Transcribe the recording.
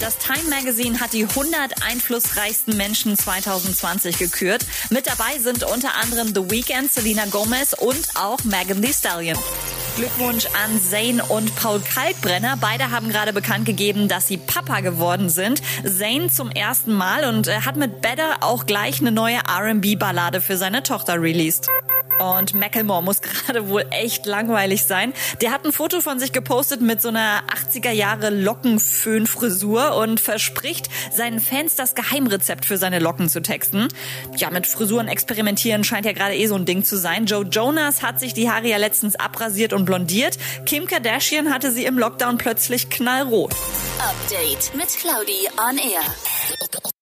Das Time Magazine hat die 100 einflussreichsten Menschen 2020 gekürt. Mit dabei sind unter anderem The Weeknd, Selena Gomez und auch Megan Thee Stallion. Glückwunsch an Zayn und Paul Kalkbrenner. Beide haben gerade bekannt gegeben, dass sie Papa geworden sind. Zayn zum ersten Mal und hat mit Better auch gleich eine neue R&B-Ballade für seine Tochter released. Und Macklemore muss gerade wohl echt langweilig sein. Der hat ein Foto von sich gepostet mit so einer 80er Jahre Lockenföhnfrisur und verspricht seinen Fans das Geheimrezept für seine Locken zu texten. Ja, mit Frisuren experimentieren scheint ja gerade eh so ein Ding zu sein. Joe Jonas hat sich die Haare ja letztens abrasiert und blondiert. Kim Kardashian hatte sie im Lockdown plötzlich knallrot. Update mit Claudi on Air.